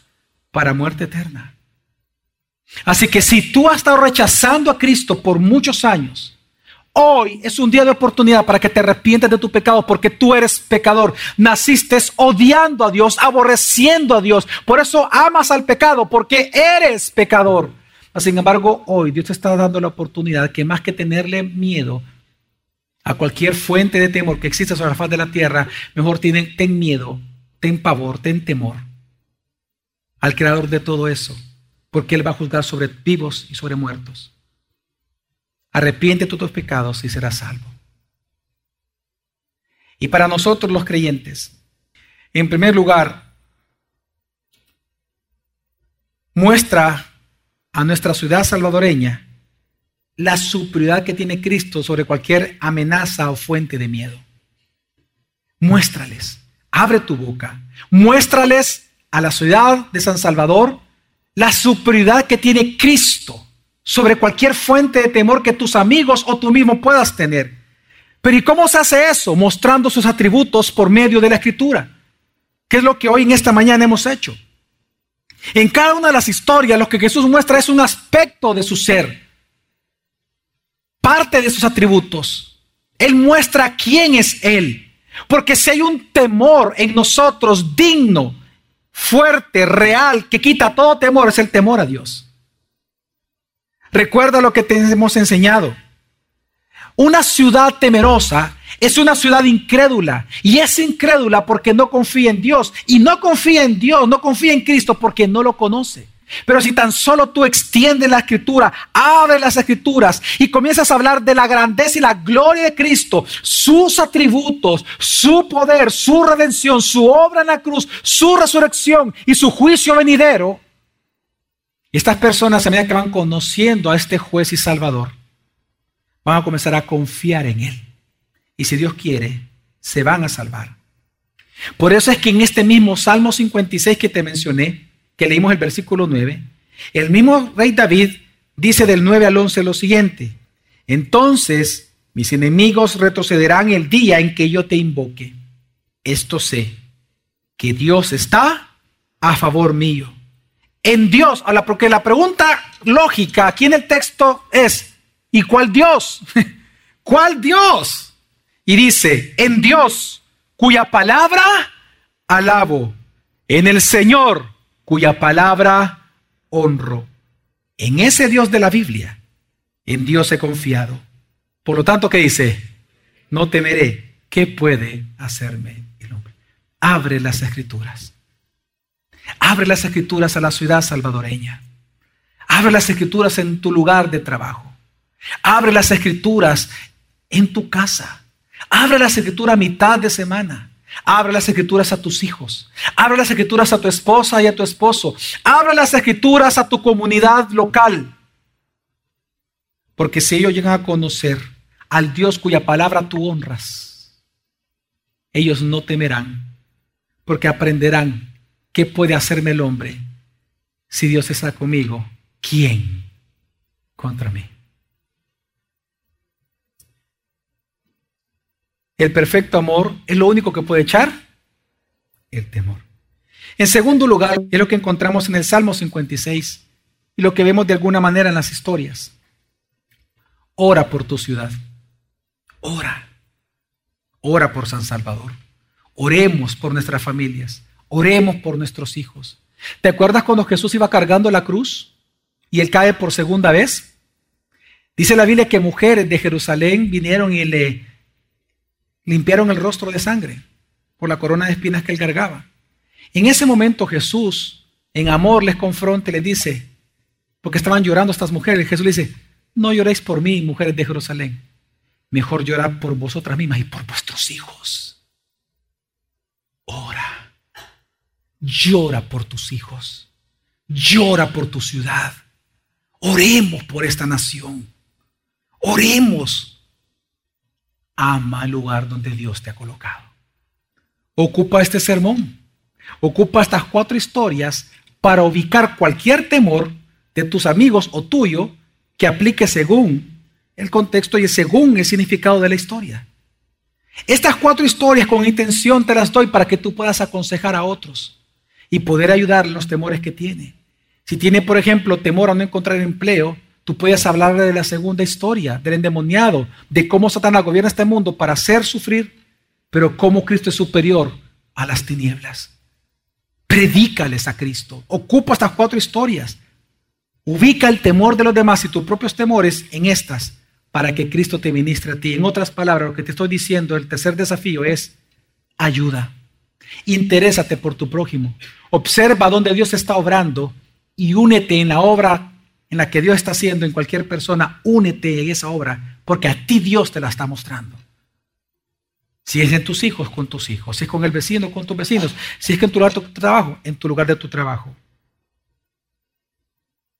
para muerte eterna. Así que si tú has estado rechazando a Cristo por muchos años, Hoy es un día de oportunidad para que te arrepientes de tu pecado porque tú eres pecador. Naciste odiando a Dios, aborreciendo a Dios. Por eso amas al pecado porque eres pecador. Sin embargo, hoy Dios te está dando la oportunidad que más que tenerle miedo a cualquier fuente de temor que exista sobre la faz de la tierra, mejor ten, ten miedo, ten pavor, ten temor al creador de todo eso, porque Él va a juzgar sobre vivos y sobre muertos. Arrepiente de tus pecados y serás salvo. Y para nosotros los creyentes, en primer lugar, muestra a nuestra ciudad salvadoreña la superioridad que tiene Cristo sobre cualquier amenaza o fuente de miedo. Muéstrales, abre tu boca, muéstrales a la ciudad de San Salvador la superioridad que tiene Cristo sobre cualquier fuente de temor que tus amigos o tú mismo puedas tener. Pero ¿y cómo se hace eso? Mostrando sus atributos por medio de la escritura. ¿Qué es lo que hoy en esta mañana hemos hecho? En cada una de las historias lo que Jesús muestra es un aspecto de su ser, parte de sus atributos. Él muestra quién es Él. Porque si hay un temor en nosotros digno, fuerte, real, que quita todo temor, es el temor a Dios. Recuerda lo que te hemos enseñado. Una ciudad temerosa es una ciudad incrédula y es incrédula porque no confía en Dios y no confía en Dios, no confía en Cristo porque no lo conoce. Pero si tan solo tú extiendes la escritura, abres las escrituras y comienzas a hablar de la grandeza y la gloria de Cristo, sus atributos, su poder, su redención, su obra en la cruz, su resurrección y su juicio venidero, estas personas, a medida que van conociendo a este juez y salvador, van a comenzar a confiar en Él. Y si Dios quiere, se van a salvar. Por eso es que en este mismo Salmo 56 que te mencioné, que leímos el versículo 9, el mismo rey David dice del 9 al 11 lo siguiente. Entonces mis enemigos retrocederán el día en que yo te invoque. Esto sé, que Dios está a favor mío en Dios. Porque la pregunta lógica aquí en el texto es, ¿y cuál Dios? ¿Cuál Dios? Y dice, en Dios, cuya palabra alabo, en el Señor, cuya palabra honro. En ese Dios de la Biblia, en Dios he confiado. Por lo tanto, ¿qué dice? No temeré. ¿Qué puede hacerme el hombre? Abre las escrituras. Abre las escrituras a la ciudad salvadoreña. Abre las escrituras en tu lugar de trabajo. Abre las escrituras en tu casa. Abre las escrituras a mitad de semana. Abre las escrituras a tus hijos. Abre las escrituras a tu esposa y a tu esposo. Abre las escrituras a tu comunidad local. Porque si ellos llegan a conocer al Dios cuya palabra tú honras, ellos no temerán, porque aprenderán ¿qué puede hacerme el hombre? Si Dios está conmigo, ¿quién contra mí? El perfecto amor es lo único que puede echar el temor. En segundo lugar, es lo que encontramos en el Salmo 56 y lo que vemos de alguna manera en las historias. Ora por tu ciudad. Ora. Ora por San Salvador. Oremos por nuestras familias. Oremos por nuestros hijos. ¿Te acuerdas cuando Jesús iba cargando la cruz y él cae por segunda vez? Dice la Biblia que mujeres de Jerusalén vinieron y le limpiaron el rostro de sangre por la corona de espinas que él cargaba. En ese momento Jesús, en amor, les confronta y les dice, porque estaban llorando estas mujeres, Jesús les dice, no lloréis por mí, mujeres de Jerusalén, mejor llorar por vosotras mismas y por vuestros hijos. Ora. Llora por tus hijos. Llora por tu ciudad. Oremos por esta nación. Oremos. Ama el lugar donde Dios te ha colocado. Ocupa este sermón. Ocupa estas cuatro historias para ubicar cualquier temor de tus amigos o tuyo que aplique según el contexto y según el significado de la historia. Estas cuatro historias con intención te las doy para que tú puedas aconsejar a otros y poder ayudarle en los temores que tiene. Si tiene, por ejemplo, temor a no encontrar empleo, tú puedes hablarle de la segunda historia, del endemoniado, de cómo Satanás gobierna este mundo para hacer sufrir, pero cómo Cristo es superior a las tinieblas. Predícales a Cristo. Ocupa estas cuatro historias. Ubica el temor de los demás y tus propios temores en estas para que Cristo te ministre a ti. En otras palabras, lo que te estoy diciendo, el tercer desafío es ayuda. Interésate por tu prójimo. Observa dónde Dios está obrando y únete en la obra en la que Dios está haciendo en cualquier persona. Únete en esa obra porque a ti Dios te la está mostrando. Si es en tus hijos, con tus hijos. Si es con el vecino, con tus vecinos. Si es que en tu lugar de tu trabajo, en tu lugar de tu trabajo.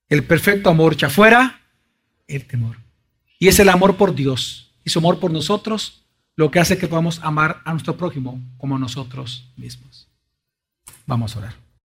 El perfecto amor echa fuera el temor. Y es el amor por Dios y su amor por nosotros lo que hace que podamos amar a nuestro prójimo como nosotros mismos. Vamos a orar.